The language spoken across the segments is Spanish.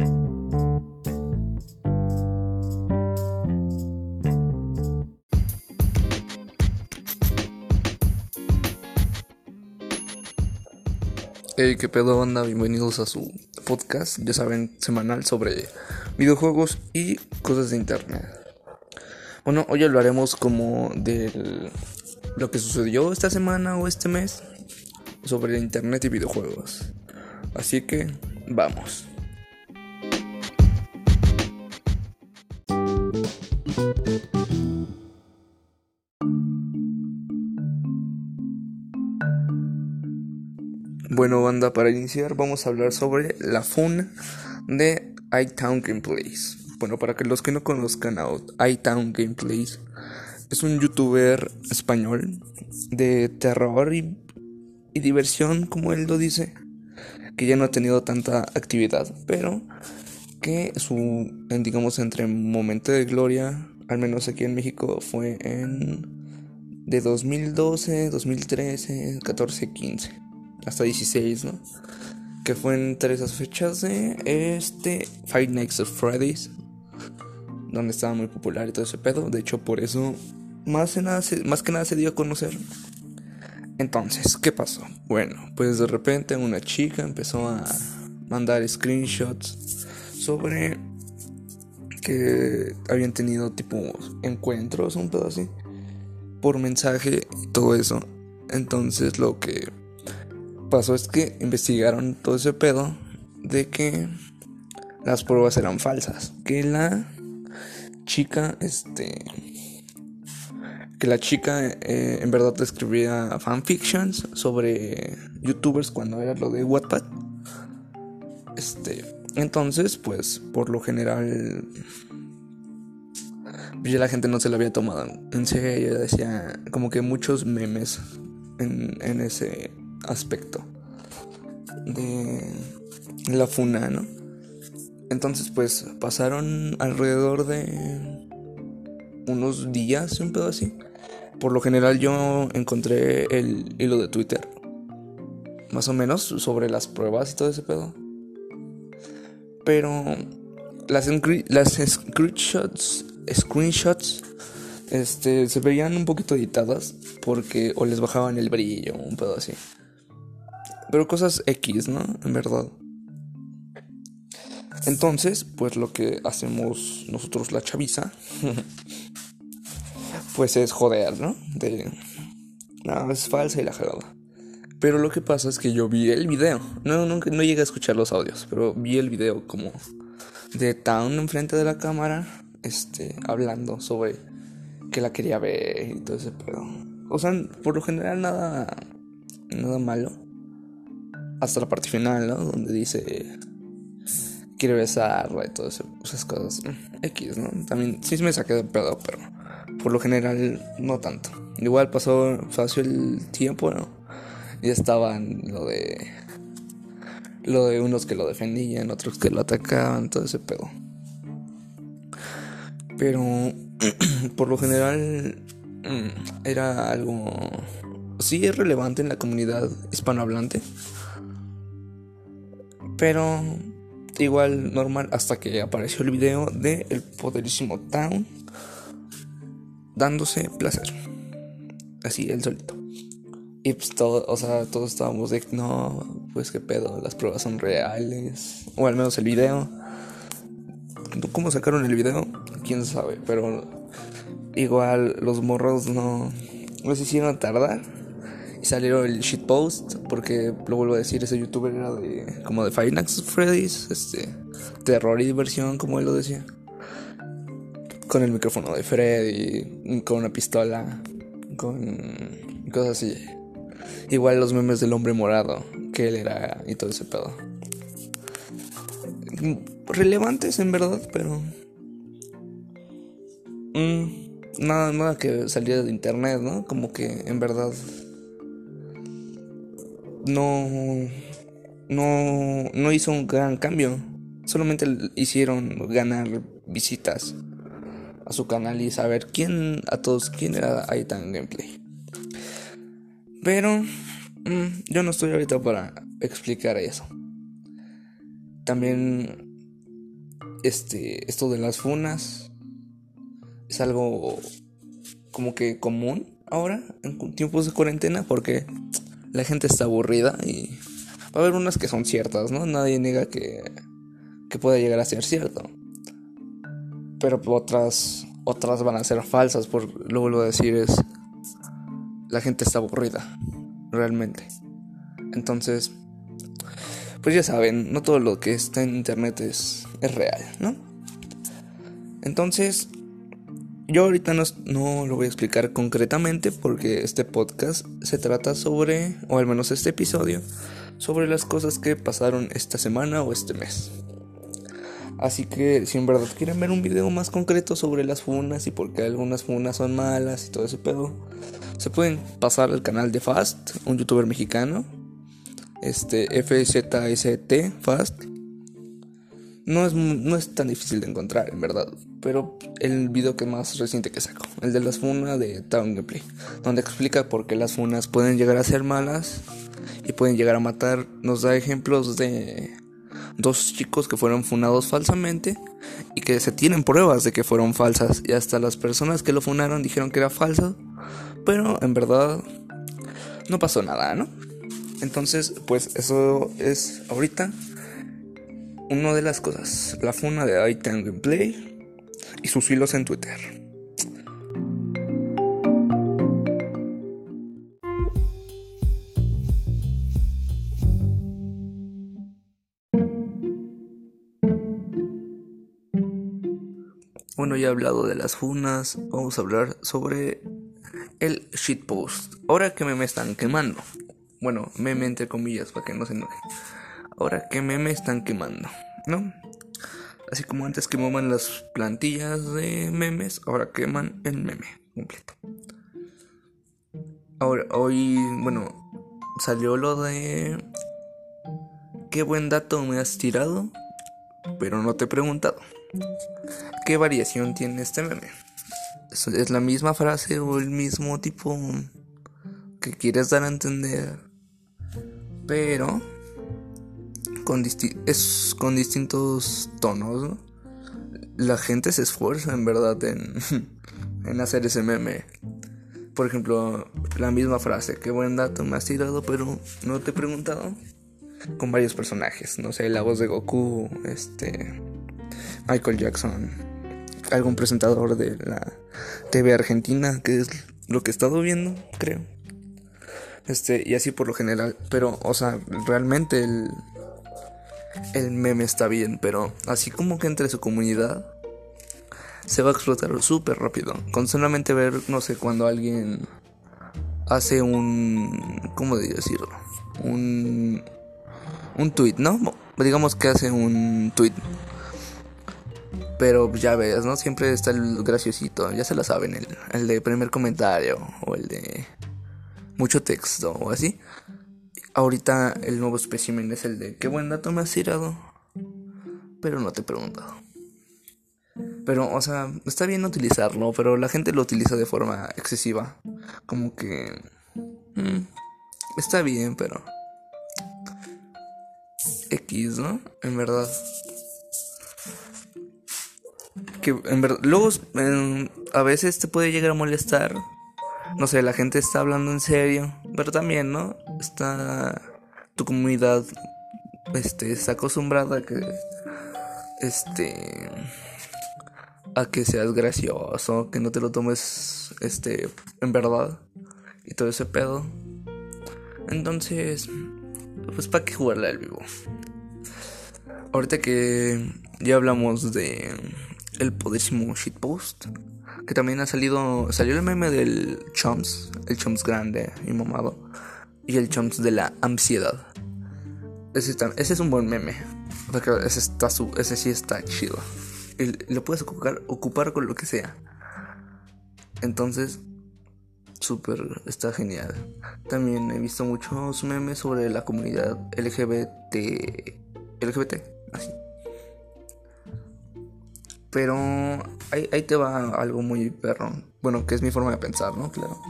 Hey, qué pedo onda, bienvenidos a su podcast, ya saben, semanal sobre videojuegos y cosas de internet. Bueno, hoy hablaremos como de lo que sucedió esta semana o este mes sobre internet y videojuegos. Así que, vamos. Bueno, banda, para iniciar vamos a hablar sobre la funa de iTown Gameplays. Bueno, para que los que no conozcan a iTown Gameplays, es un youtuber español de terror y, y diversión, como él lo dice, que ya no ha tenido tanta actividad, pero que su, digamos, entre momento de gloria, al menos aquí en México, fue en de 2012, 2013, 14, 15 hasta 16, ¿no? Que fue entre esas fechas de este Five Nights of Freddy's, donde estaba muy popular y todo ese pedo. De hecho, por eso más, nada más que nada se dio a conocer. Entonces, ¿qué pasó? Bueno, pues de repente una chica empezó a mandar screenshots sobre que habían tenido tipo encuentros, un pedo así, por mensaje y todo eso. Entonces lo que pasó es que investigaron todo ese pedo de que las pruebas eran falsas. Que la chica, este. Que la chica eh, en verdad escribía fanfictions sobre youtubers cuando era lo de Wattpad. Este. Entonces, pues, por lo general. Pues, ya la gente no se lo había tomado en serio. Decía como que muchos memes en, en ese aspecto de la funa, ¿no? Entonces, pues pasaron alrededor de unos días, un pedo así. Por lo general, yo encontré el hilo de Twitter, más o menos, sobre las pruebas y todo ese pedo. Pero las, screenshots, screenshots este, se veían un poquito editadas porque o les bajaban el brillo, un pedo así. Pero cosas X, ¿no? En verdad. Entonces, pues lo que hacemos nosotros la chaviza, pues es joder, ¿no? De... No, es falsa y la jugada. Pero lo que pasa es que yo vi el video. No, nunca, no llegué a escuchar los audios, pero vi el video como de Town enfrente de la cámara, este, hablando sobre que la quería ver y todo ese pedo. O sea, por lo general nada, nada malo hasta la parte final, ¿no? Donde dice quiere besarla y todas esas cosas. Mm, X, ¿no? También sí me saqué de pedo, pero por lo general no tanto. Igual pasó, pasó el tiempo, ¿no? Y estaban lo de. Lo de unos que lo defendían, otros que lo atacaban, todo ese pedo. Pero por lo general mm, era algo. Sí es relevante en la comunidad hispanohablante pero igual normal hasta que apareció el video de el poderísimo Town dándose placer. Así, el solito. Y pues todo, o sea, todos estábamos de, no, pues qué pedo, las pruebas son reales. O al menos el video. ¿Cómo sacaron el video? Quién sabe, pero igual los morros no, se hicieron tardar salieron el shitpost, porque lo vuelvo a decir, ese youtuber era de como de Five Nights Freddy's, este, terror y diversión, como él lo decía. Con el micrófono de Freddy, con una pistola, con cosas así. Igual los memes del hombre morado, que él era y todo ese pedo. Relevantes en verdad, pero... Mm, nada, nada que saliera de internet, ¿no? Como que en verdad no, no, no hizo un gran cambio. Solamente hicieron ganar visitas a su canal y saber quién, a todos, quién era Aitan Gameplay. Pero mm, yo no estoy ahorita para explicar eso. También este, esto de las funas es algo como que común ahora en tiempos de cuarentena porque la gente está aburrida y va a haber unas que son ciertas, ¿no? Nadie niega que, que pueda llegar a ser cierto. Pero otras otras van a ser falsas, por lo vuelvo a decir es la gente está aburrida, realmente. Entonces, pues ya saben, no todo lo que está en internet es, es real, ¿no? Entonces, yo ahorita no, no, lo voy a explicar concretamente porque este podcast se trata sobre, o al menos este episodio, sobre las cosas que pasaron esta semana o este mes. Así que si en verdad quieren ver un video más concreto sobre las funas y por qué algunas funas son malas y todo ese pedo, se pueden pasar al canal de Fast, un youtuber mexicano. Este FZST Fast. No es, no es tan difícil de encontrar, en verdad pero el video que más reciente que saco, el de las funas de Town Gameplay, donde explica por qué las funas pueden llegar a ser malas y pueden llegar a matar. Nos da ejemplos de dos chicos que fueron funados falsamente y que se tienen pruebas de que fueron falsas y hasta las personas que lo funaron dijeron que era falso, pero en verdad no pasó nada, ¿no? Entonces, pues eso es ahorita una de las cosas, la funa de iTang Gameplay y sus hilos en Twitter. Bueno, ya he hablado de las funas, vamos a hablar sobre el shitpost. Ahora que me están quemando. Bueno, meme entre comillas, para que no se enoje. Ahora que me están quemando, ¿no? Así como antes quemaban las plantillas de memes, ahora queman el meme completo. Ahora, hoy, bueno, salió lo de... Qué buen dato me has tirado, pero no te he preguntado. ¿Qué variación tiene este meme? ¿Es la misma frase o el mismo tipo que quieres dar a entender? Pero con, es con distintos tonos, La gente se esfuerza en verdad en, en hacer ese meme. Por ejemplo, la misma frase, qué buen dato me has tirado, pero no te he preguntado. Con varios personajes, no sé, la voz de Goku, este, Michael Jackson, algún presentador de la TV argentina, que es lo que he estado viendo, creo. Este, y así por lo general. Pero, o sea, realmente el, el meme está bien, pero así como que entre su comunidad se va a explotar súper rápido. Con solamente ver, no sé, cuando alguien hace un. ¿Cómo decirlo? Un. Un tweet, ¿no? Digamos que hace un tweet. Pero ya ves, ¿no? Siempre está el graciosito, ya se lo saben, el, el de primer comentario o el de mucho texto o así. Ahorita el nuevo espécimen es el de qué buen dato me has tirado. Pero no te he preguntado. Pero, o sea, está bien utilizarlo, pero la gente lo utiliza de forma excesiva. Como que... Mm, está bien, pero... X, ¿no? En verdad. Que en verdad... Luego, a veces te puede llegar a molestar no sé, la gente está hablando en serio, pero también, ¿no? Está tu comunidad este está acostumbrada a que este a que seas gracioso, que no te lo tomes este en verdad y todo ese pedo. Entonces, pues para qué jugarle al vivo. Ahorita que ya hablamos de el poderísimo shitpost, que también ha salido. Salió el meme del Chumps. El Chumps grande y mamado. Y el Chumps de la ansiedad. Ese, ese es un buen meme. Porque ese, está ese sí está chido. Y lo puedes ocupar, ocupar con lo que sea. Entonces, súper, está genial. También he visto muchos memes sobre la comunidad LGBT. LGBT, así. Pero ahí, te va algo muy perro. Bueno, que es mi forma de pensar, ¿no? Claro.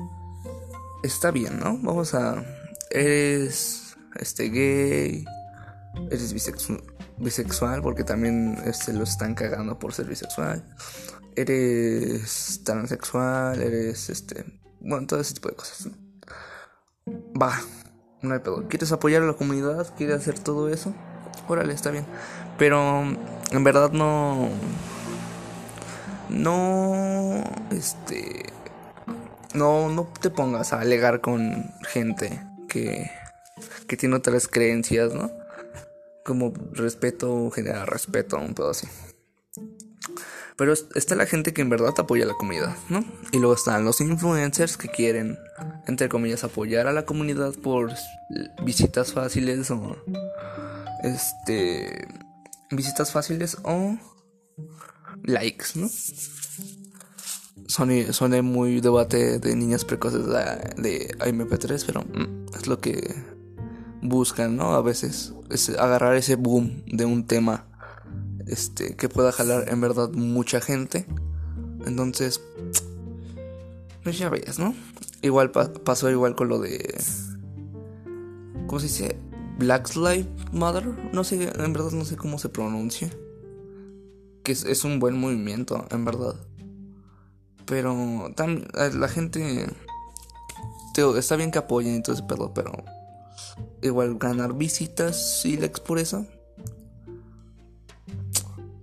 Está bien, ¿no? Vamos a... Eres este gay, Eres bisexual porque también este, lo están cagando por ser bisexual. Eres transexual, eres este. Bueno, todo ese tipo de cosas. Va, no hay pedo. ¿Quieres apoyar a la comunidad? ¿Quieres hacer todo eso? Órale, está bien. Pero en verdad no. No. Este. No, no te pongas a alegar con gente que, que tiene otras creencias, ¿no? Como respeto, genera respeto, un pedo así. Pero está la gente que en verdad apoya a la comunidad, ¿no? Y luego están los influencers que quieren, entre comillas, apoyar a la comunidad por visitas fáciles o. Este. Visitas fáciles o. Likes, ¿no? Son muy debate de niñas precoces de, MP3, pero mm, es lo que buscan, ¿no? A veces es agarrar ese boom de un tema este, que pueda jalar en verdad mucha gente. Entonces, pues ya veas, ¿no? Igual pasó igual con lo de... ¿Cómo se dice? Black Lives Mother. No sé, en verdad no sé cómo se pronuncia. Que es, un buen movimiento, en verdad. Pero la gente... está bien que apoyen y todo ese pedo, pero... Igual ganar visitas y likes por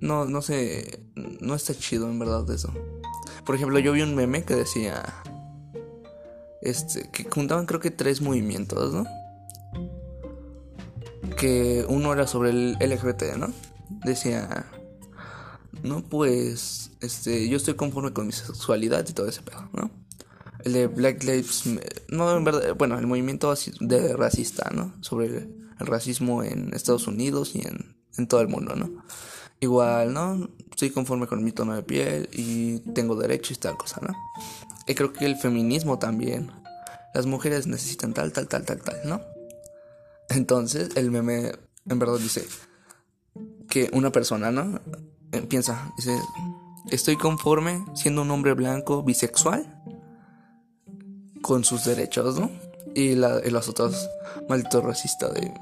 no, no sé, no está chido en verdad eso. Por ejemplo, yo vi un meme que decía, este, que juntaban creo que tres movimientos, ¿no? Que uno era sobre el LGBT, ¿no? Decía, no, pues, este, yo estoy conforme con mi sexualidad y todo ese pedo, ¿no? El de Black Lives, no, en verdad, bueno, el movimiento de racista, ¿no? Sobre el racismo en Estados Unidos y en, en todo el mundo, ¿no? igual, ¿no? Estoy conforme con mi tono de piel y tengo derechos y tal cosa, ¿no? Y creo que el feminismo también. Las mujeres necesitan tal, tal, tal, tal, tal, ¿no? Entonces el meme en verdad dice que una persona, ¿no? Eh, piensa, dice, estoy conforme siendo un hombre blanco bisexual con sus derechos, ¿no? Y, la, y los otros malditos racistas de,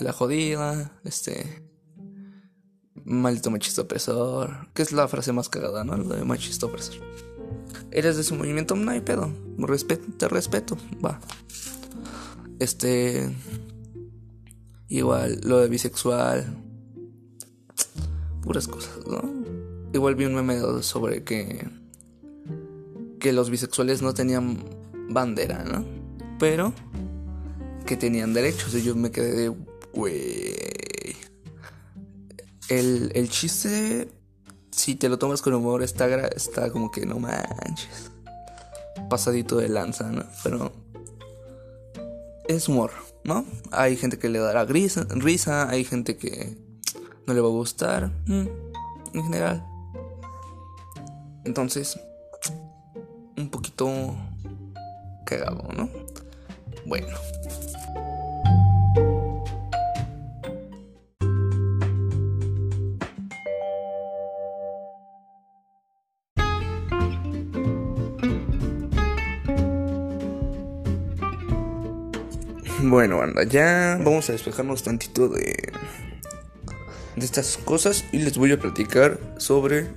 la jodida, este, maldito machista opresor, que es la frase más cagada, ¿no? Lo de machista opresor. Eres de su movimiento, no hay pedo. Te respeto, va. Este. Igual, lo de bisexual. Puras cosas, ¿no? Igual vi un meme sobre que. Que los bisexuales no tenían bandera, ¿no? Pero. Que tenían derechos. Y yo me quedé de. Güey el, el chiste, si te lo tomas con humor, está, está como que no manches. Pasadito de lanza, ¿no? Pero es humor, ¿no? Hay gente que le dará risa, risa hay gente que no le va a gustar, mm, en general. Entonces, un poquito cagado, ¿no? Bueno. Bueno, anda, ya vamos a despejarnos tantito de, de estas cosas y les voy a platicar sobre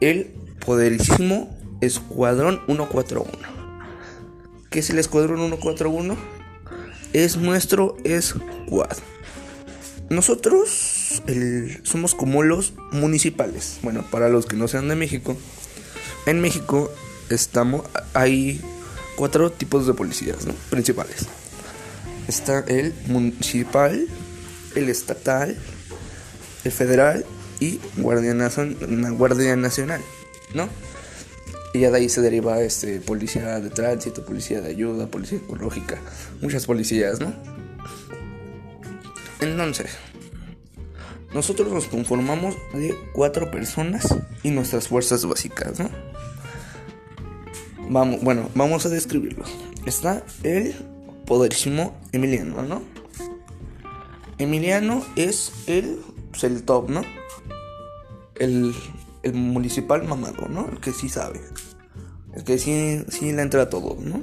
el poderísimo Escuadrón 141. ¿Qué es el Escuadrón 141? Es nuestro squad. Nosotros somos como los municipales. Bueno, para los que no sean de México, en México estamos hay cuatro tipos de policías principales está el municipal, el estatal, el federal y Guardia, Guardia Nacional, ¿no? Y ya de ahí se deriva este, policía de tránsito, policía de ayuda, policía ecológica, muchas policías, ¿no? Entonces, nosotros nos conformamos de cuatro personas y nuestras fuerzas básicas, ¿no? Vamos, bueno, vamos a describirlos. Está el poderísimo Emiliano, ¿no? Emiliano es el, pues el top, ¿no? El, el municipal mamado, ¿no? El que sí sabe. El que sí, sí le entra a todo, ¿no?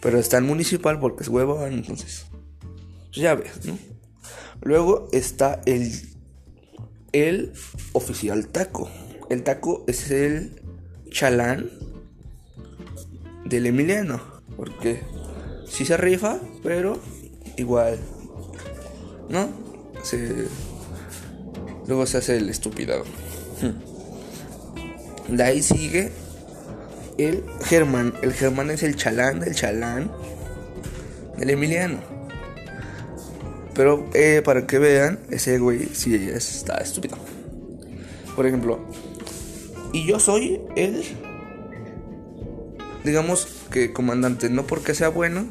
Pero está el municipal porque es huevo, entonces. Pues ya ves, ¿no? Luego está el, el oficial taco. El taco es el chalán del Emiliano. Porque sí se rifa, pero igual. ¿No? Se, luego se hace el estúpido. De ahí sigue el Germán. El Germán es el chalán del chalán del Emiliano. Pero eh, para que vean, ese güey sí está estúpido. Por ejemplo, y yo soy el, digamos que comandante, no porque sea bueno,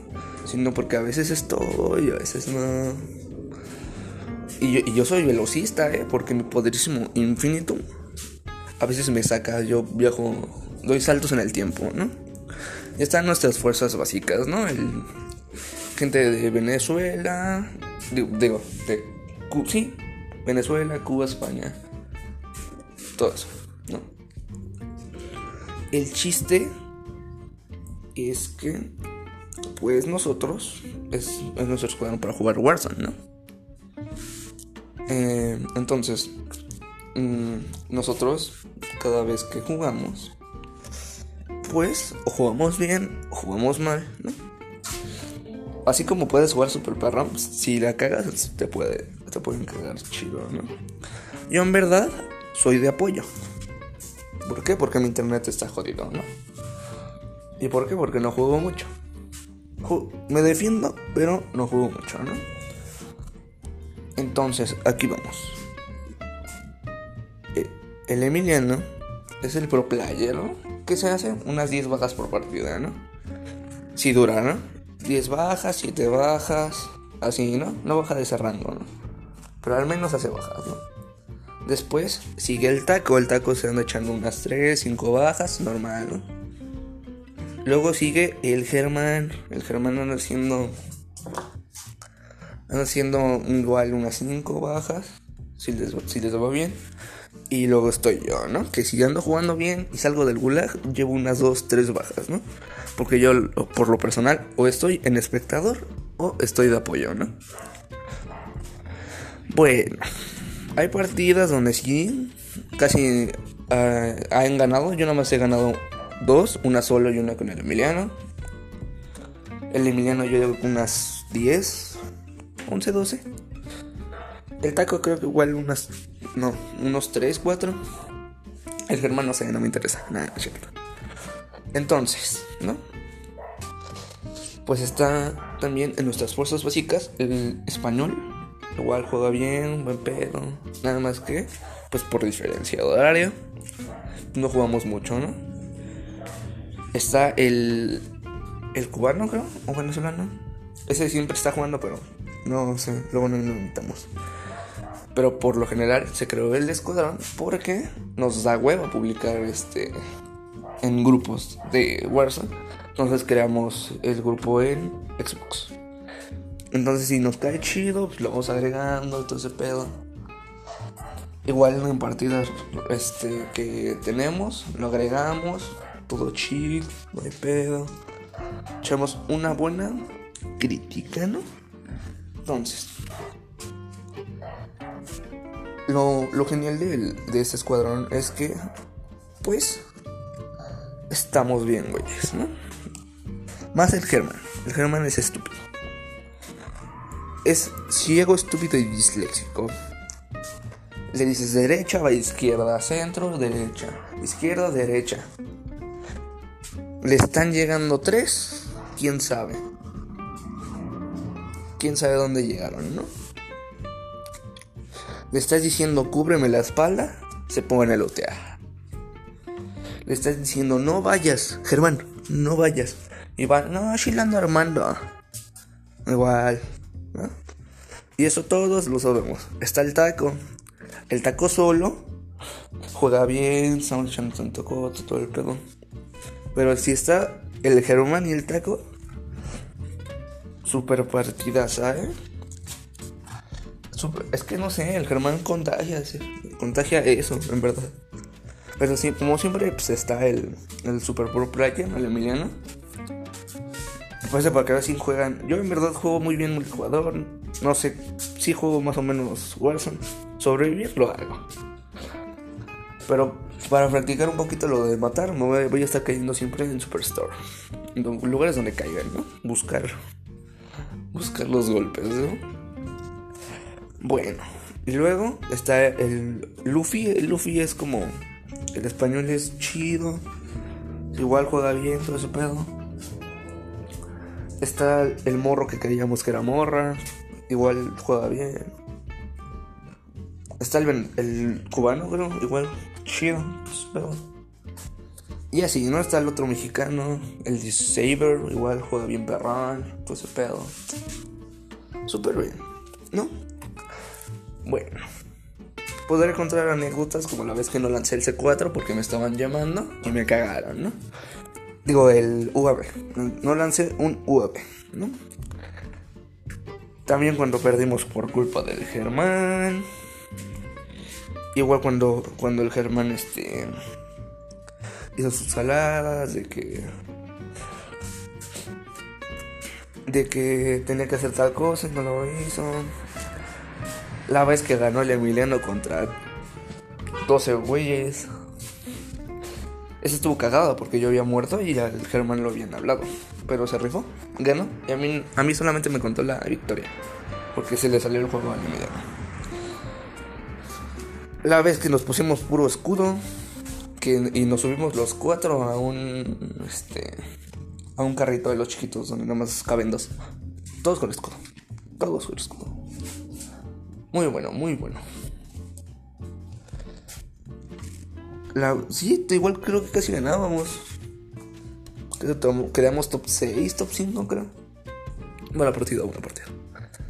sino porque a veces estoy, a veces no. Y yo, soy velocista, ¿eh? Porque mi poderísimo infinito a veces me saca, yo viajo, doy saltos en el tiempo, ¿no? Están nuestras fuerzas básicas, ¿no? El, gente de Venezuela, digo, de, sí, Venezuela, Cuba, España, todo eso, ¿no? El chiste es que, pues nosotros, es, es nuestro escuadrón para jugar Warzone, ¿no? Eh, entonces, mm, nosotros, cada vez que jugamos, pues, o jugamos bien o jugamos mal, ¿no? Así como puedes jugar super perro, si la cagas, te puede, te pueden cagar chido, ¿no? Yo en verdad soy de apoyo. ¿Por qué? Porque mi internet está jodido, ¿no? ¿Y por qué? Porque no juego mucho. me defiendo, pero no juego mucho, ¿no? Entonces, aquí vamos. E, el Emiliano es el pro player, ¿no? ¿Qué se hace? Unas 10 bajas por partida, ¿no? Si dura, ¿no? 10 bajas, 7 bajas, así, ¿no? No baja de ese rango, ¿no? Pero al menos hace bajas, ¿no? Después sigue el taco, el taco se anda echando unas 3, 5 bajas, normal, ¿no? Luego sigue el Germán, el Germán anda haciendo anda haciendo igual unas 5 bajas, si les, si les va bien. Y luego estoy yo, ¿no? Que si ando jugando bien y salgo del gulag, llevo unas 2, 3 bajas, ¿no? Porque yo, por lo personal, o estoy en espectador o estoy de apoyo, ¿no? Bueno, hay partidas donde sí, casi uh, han ganado. Yo nada más he ganado dos, una solo y una con el Emiliano. El Emiliano yo llevo unas 10, 11, 12. El taco creo que igual unas, no, unos 3, 4. El Germán no sé, no me interesa, nada, cierto. Entonces, ¿no? Pues está también en nuestras fuerzas básicas el español. Igual juega bien, buen pedo. Nada más que, pues por diferencia de horario, no jugamos mucho, ¿no? Está el, el cubano, creo, o venezolano. Ese siempre está jugando, pero no sé, luego no lo invitamos. Pero por lo general se creó el escuadrón porque nos da huevo publicar este en grupos de Warzone. Entonces creamos el grupo en Xbox. Entonces si nos cae chido, pues lo vamos agregando, todo ese pedo. Igual en partidas este, que tenemos, lo agregamos, todo chill, no hay pedo. Echamos una buena crítica, ¿no? Entonces, lo, lo genial de, de este escuadrón es que, pues, estamos bien, güeyes, ¿no? Más el Germán. El Germán es estúpido. Es ciego, estúpido y disléxico. Le dices derecha, va izquierda, centro, derecha, izquierda, derecha. Le están llegando tres, quién sabe. Quién sabe dónde llegaron, ¿no? Le estás diciendo cúbreme la espalda, se pone a lotear. Le estás diciendo no vayas, Germán, no vayas. Y va, no, así ando armando. Igual. Y eso todos lo sabemos. Está el taco. El taco solo juega bien, estamos echando tanto todo el pedo. Pero si está el Germán y el taco, super partida, ¿sabes? es que no sé, el Germán contagia, contagia eso, en verdad. Pero sí, como siempre, pues está el, el Super Pro Player, el Emiliano. Pues para que vean si juegan. Yo en verdad juego muy bien multijugador. no sé si juego más o menos Warzone. Sobrevivir lo hago. Pero para practicar un poquito lo de matar, me voy, a estar cayendo siempre en Superstore. En lugares donde caigan, ¿no? Buscar. Buscar los golpes, ¿no? Bueno. Y luego está el Luffy. El Luffy es como. El español es chido. Igual juega bien, todo ese pedo. Está el morro que creíamos que era morra. Igual juega bien. Está el, el cubano, creo. Igual chido. Y así, ¿no? Está el otro mexicano. El Saber. Igual juega bien perrón. Todo ese pedo. Súper bien. ¿No? Bueno. Podré encontrar anécdotas como la vez que no lancé el C4 porque me estaban llamando y me cagaron, ¿no? Digo, el UAV. No lancé un UAV, ¿no? También cuando perdimos por culpa del Germán. Igual cuando, cuando el Germán este, hizo sus saladas, de que. de que tenía que hacer tal cosa y no lo hizo. La vez que ganó el Emiliano contra 12 güeyes. Ese estuvo cagado porque yo había muerto y al Germán lo habían hablado. Pero se rifó, ganó. Y a mí, a mí solamente me contó la victoria. Porque se le salió el juego al Emiliano. La vez que nos pusimos puro escudo. Y nos subimos los cuatro a un. Este. A un carrito de los chiquitos donde nada más caben dos. Todos con escudo. Todos con escudo. Muy bueno, muy bueno. La, sí, igual creo que casi ganábamos. Quedamos top 6, top 5, creo. Buena partida, buena partida.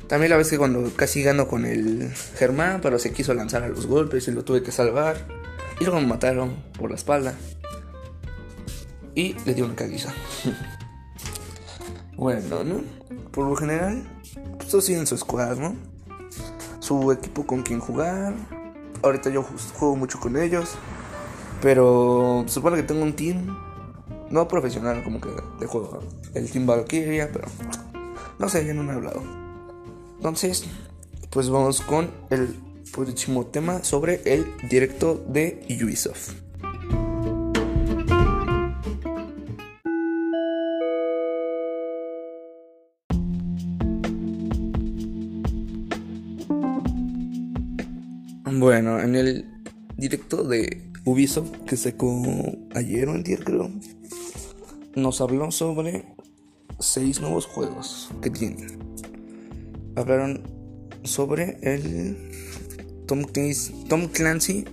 También la vez que cuando casi gano con el Germán, pero se quiso lanzar a los golpes y lo tuve que salvar. Y luego me mataron por la espalda. Y le di una caguiza. bueno, ¿no? Por lo general, pues todos siguen su squad, ¿no? Su equipo con quien jugar. Ahorita yo juego mucho con ellos. Pero supone que tengo un team. No profesional, como que de juego. El Team Valkyria, pero. No sé, ya no me he hablado. Entonces, pues vamos con el próximo tema sobre el directo de Ubisoft. Bueno, en el directo de Ubisoft que sacó ayer o día creo, nos habló sobre seis nuevos juegos que tienen. Hablaron sobre el Tom Clancy, Tom Clancy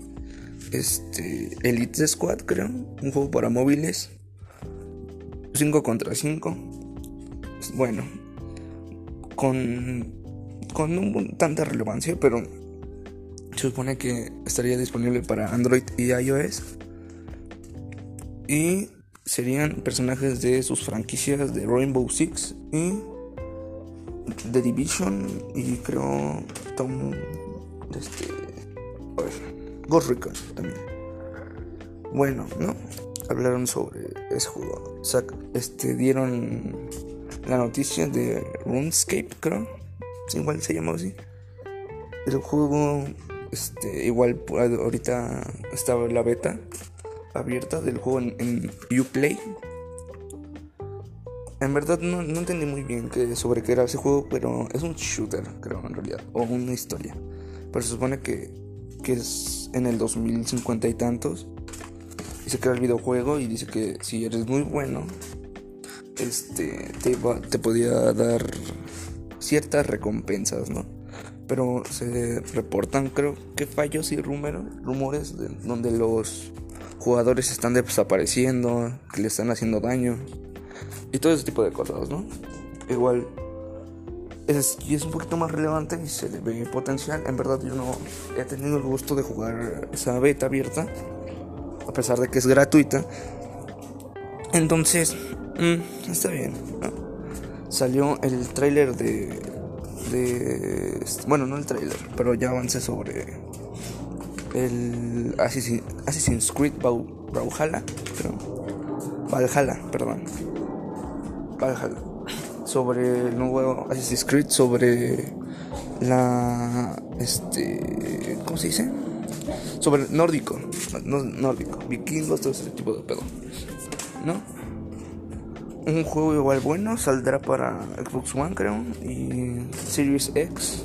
este, Elite Squad, creo, un juego para móviles. 5 contra 5. Bueno, con, con tanta relevancia, pero se supone que estaría disponible para Android y iOS. Y serían personajes de sus franquicias de Rainbow Six y The Division y creo Tom este Ghost Recon también. Bueno, ¿no? Hablaron sobre ese juego. este dieron la noticia de RuneScape, creo. Igual se llama así. El juego este, igual ahorita estaba la beta abierta del juego en, Uplay. En verdad no, entendí muy bien que, sobre qué era ese juego, pero es un shooter, creo, en realidad, o una historia. Pero se supone que, que es en el 2050 y tantos. Y se crea el videojuego y dice que si eres muy bueno, este, te, te podía dar ciertas recompensas, ¿no? pero se reportan creo que fallos y rumores, rumores de, donde los jugadores están desapareciendo, que le están haciendo daño y todo ese tipo de cosas, ¿no? Igual es, y es un poquito más relevante y se le ve potencial. En verdad yo no he tenido el gusto de jugar esa beta abierta, a pesar de que es gratuita. Entonces, mm, está bien. Salió el tráiler de bueno, no el trailer, pero ya avancé sobre el Assassin's Creed Valhalla, Valhalla, perdón. Valhalla. Sobre el nuevo Assassin's Creed, sobre la este ¿cómo se dice? Sobre nórdico, no, nórdico, vikingos, todo ese tipo de pedo. ¿No? Un juego igual bueno saldrá para Xbox One, creo, y Series X.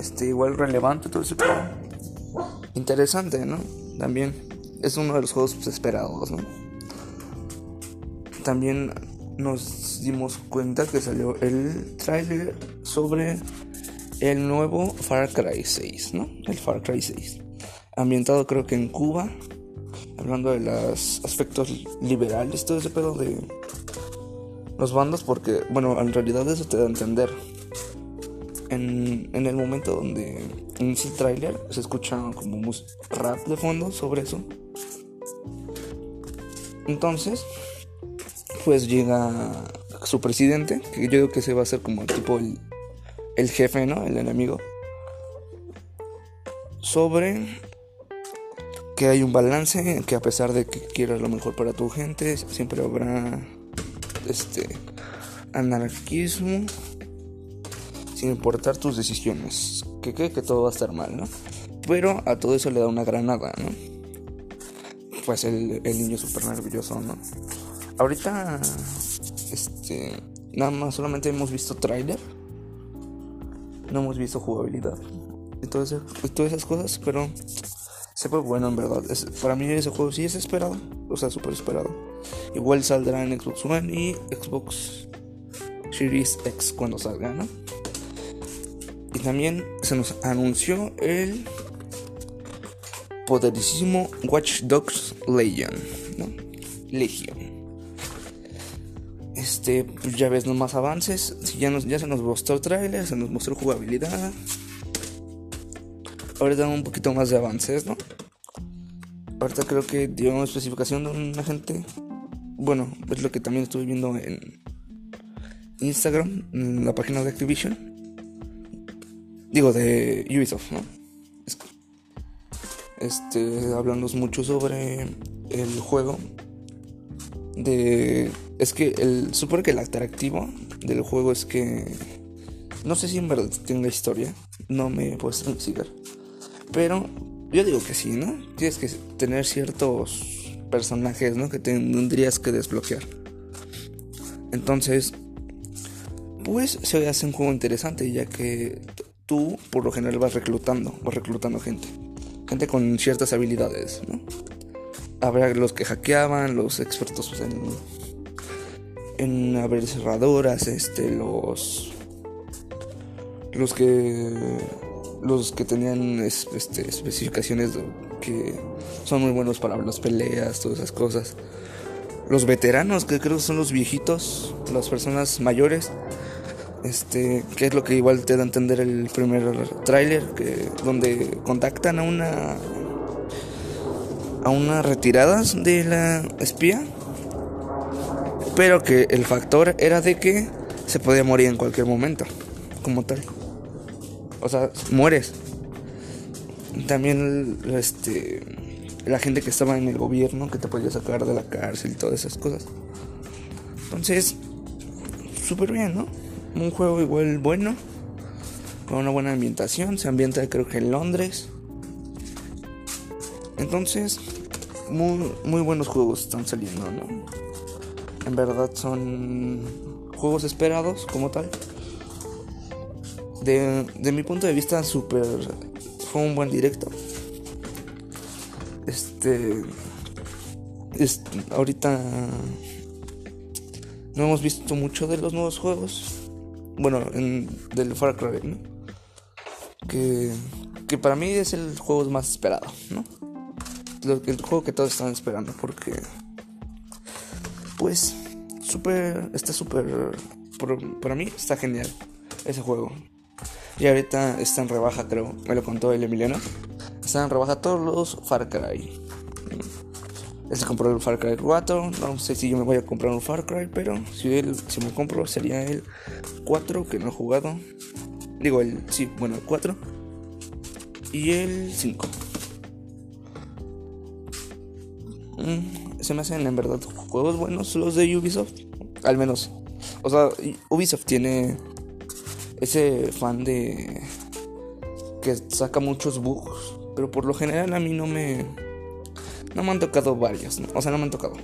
Este igual relevante todo ese pedo. Interesante, ¿no? También es uno de los juegos pues, esperados, ¿no? También nos dimos cuenta que salió el trailer sobre el nuevo Far Cry 6, ¿no? El Far Cry 6. Ambientado creo que en Cuba. Hablando de los aspectos liberales, todo ese pedo de los bandos, porque, bueno, en realidad eso te da a entender. En, en el momento donde inicia el trailer se escucha como rap de fondo sobre eso. Entonces, pues llega su presidente, que yo digo que se va a hacer como tipo el, el jefe, ¿no? El enemigo. Sobre que hay un balance, que a pesar de que quieras lo mejor para tu gente, siempre habrá este anarquismo sin importar tus decisiones. Que que, que todo va a estar mal, ¿no? Pero a todo eso le da una granada, ¿no? Pues el, el niño súper nervioso, ¿no? Ahorita, este, nada más solamente hemos visto trailer. No hemos visto jugabilidad. Y todas, esas cosas, pero se fue bueno en verdad. para mí ese juego sí es esperado. O sea, súper esperado. Igual saldrá en Xbox One y Xbox Series X cuando salga, ¿no? Y también se nos anunció el poderísimo Watch Dogs Legion, ¿no? Legion. Este, pues ya ves más avances. Ya, nos, ya se nos mostró trailer, se nos mostró jugabilidad. Ahorita un poquito más de avances, ¿no? Ahorita creo que dio una especificación de un agente. Bueno, es lo que también estuve viendo en Instagram, en la página de Activision. Digo, de Ubisoft, ¿no? Este, hablando mucho sobre el juego de es que el supone que el atractivo del juego es que no sé si en verdad tenga historia, no me puedes investigar. Pero yo digo que sí, ¿no? Tienes que tener ciertos personajes, ¿no? Que tendrías que desbloquear. Entonces, pues se hace un juego interesante ya que tú por lo general vas reclutando, vas reclutando gente. Gente con ciertas habilidades, ¿no? Habrá los que hackeaban, los expertos en, en abrir cerraduras, este, los los que los que tenían este, especificaciones que son muy buenos para las peleas, todas esas cosas. Los veteranos, que creo que son los viejitos, las personas mayores, este, que es lo que igual te da a entender el primer tráiler, que donde contactan a una a unas retiradas de la espía. Pero que el factor era de que se podía morir en cualquier momento, como tal. O sea, mueres. También este la gente que estaba en el gobierno que te podía sacar de la cárcel y todas esas cosas. Entonces, súper bien, ¿no? Un juego igual bueno, con una buena ambientación. Se ambienta creo que en Londres. Entonces, muy, muy buenos juegos están saliendo, ¿no? En verdad son juegos esperados como tal. De, de mi punto de vista, super. Fue un buen directo. Este. Es, ahorita. No hemos visto mucho de los nuevos juegos. Bueno, en, del Far Cry, ¿no? Que, que para mí es el juego más esperado, ¿no? El juego que todos están esperando porque pues super está súper para mí está genial ese juego. Y ahorita está en rebaja creo me lo contó el Emiliano. Están en rebaja todos los Far Cry. Él se compró el Far Cry 4 no sé si yo me voy a comprar un Far Cry pero si él si me compro sería el 4 que no he jugado. Digo el sí bueno el 4 y el 5 Mm, se me hacen en verdad juegos buenos los de Ubisoft. Al menos. O sea, Ubisoft tiene ese fan de que saca muchos bugs, pero por lo general a mí no me no me han tocado varios, o sea, no me han tocado.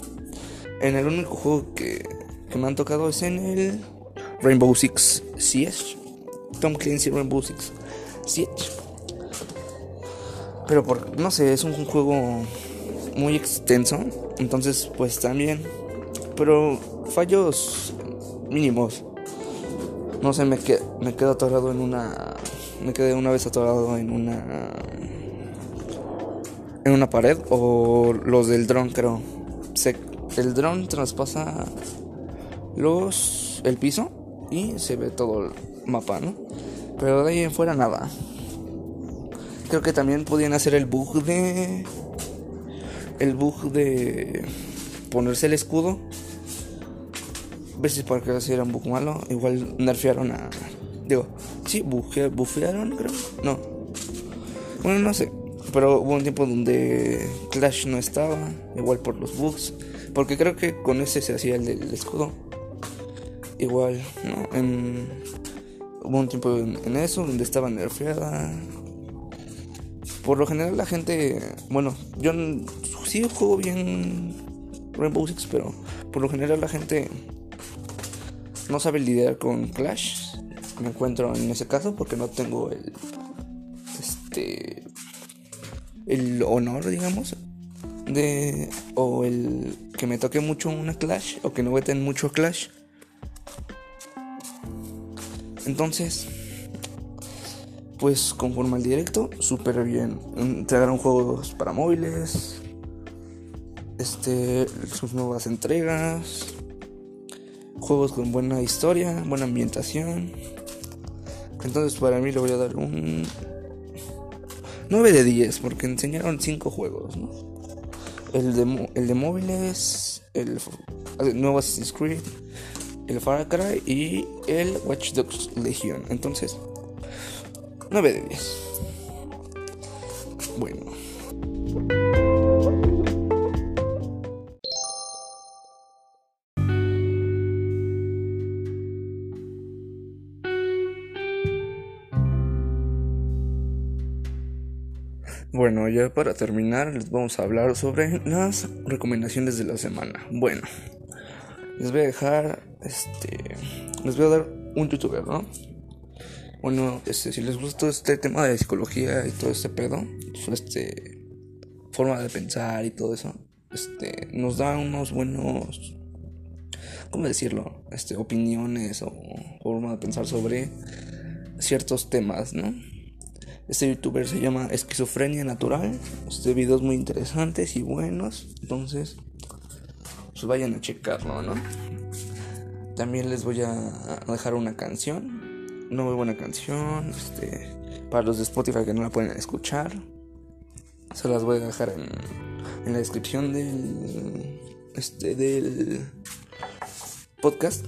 En el único juego que, que me han tocado es en el Rainbow Six Siege. Tom Clancy Rainbow Six Siege. Pero por, no sé, es un juego muy extenso. Entonces, pues también. Pero fallos mínimos. No sé, me, que, me quedo atorado en una. Me quedé una vez atorado en una. En una pared. O los del dron, creo. Se, el dron traspasa los. el piso. Y se ve todo el mapa, ¿no? Pero de ahí en fuera nada. Creo que también podían hacer el bug de. El bug de. Ponerse el escudo. Ver si para que era un bug malo. Igual nerfearon a. Digo, sí, bufearon, creo. No. Bueno, no sé. Pero hubo un tiempo donde Clash no estaba. Igual por los bugs. Porque creo que con ese se hacía el del escudo. Igual, ¿no? En, hubo un tiempo en, en eso donde estaba nerfeada. Por lo general la gente, bueno, yo sí juego bien Rainbow Six, pero por lo general la gente no sabe lidiar con Clash. Me encuentro en ese caso porque no tengo el este el honor, digamos, de o el que me toque mucho una Clash o que no veten mucho Clash. Entonces, pues conforme al directo, súper bien. Entregaron juegos para móviles, este, sus nuevas entregas, juegos con buena historia, buena ambientación. Entonces para mí le voy a dar un 9 de 10 porque enseñaron 5 juegos, ¿no? El de, el de móviles, el, el nuevo Assassin's Creed, el Far Cry y el Watch Dogs Legion. Entonces, 9 de 10. Bueno. Bueno, ya para terminar les vamos a hablar sobre las recomendaciones de la semana. Bueno, les voy a dejar, este, les voy a dar un youtuber, ¿no? Bueno, este, si les gusta este tema de psicología y todo este pedo, este forma de pensar y todo eso, este nos da unos buenos ¿cómo decirlo? Este opiniones o forma de pensar sobre ciertos temas, ¿no? Este youtuber se llama Esquizofrenia Natural. Este videos muy interesantes y buenos, entonces pues vayan a checarlo, ¿no? También les voy a dejar una canción una muy buena canción. Este, para los de Spotify que no la pueden escuchar, se las voy a dejar en, en la descripción del, este, del podcast,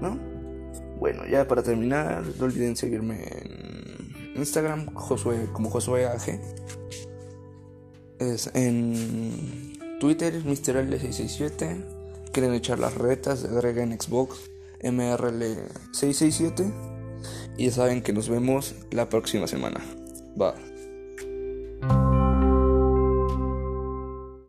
¿no? Bueno, ya para terminar, no olviden seguirme en Instagram, Josué, como Josué AG. Es en Twitter, MrL667. Quieren echar las retas, agreguen Xbox MRL667. Y ya saben que nos vemos la próxima semana. Va.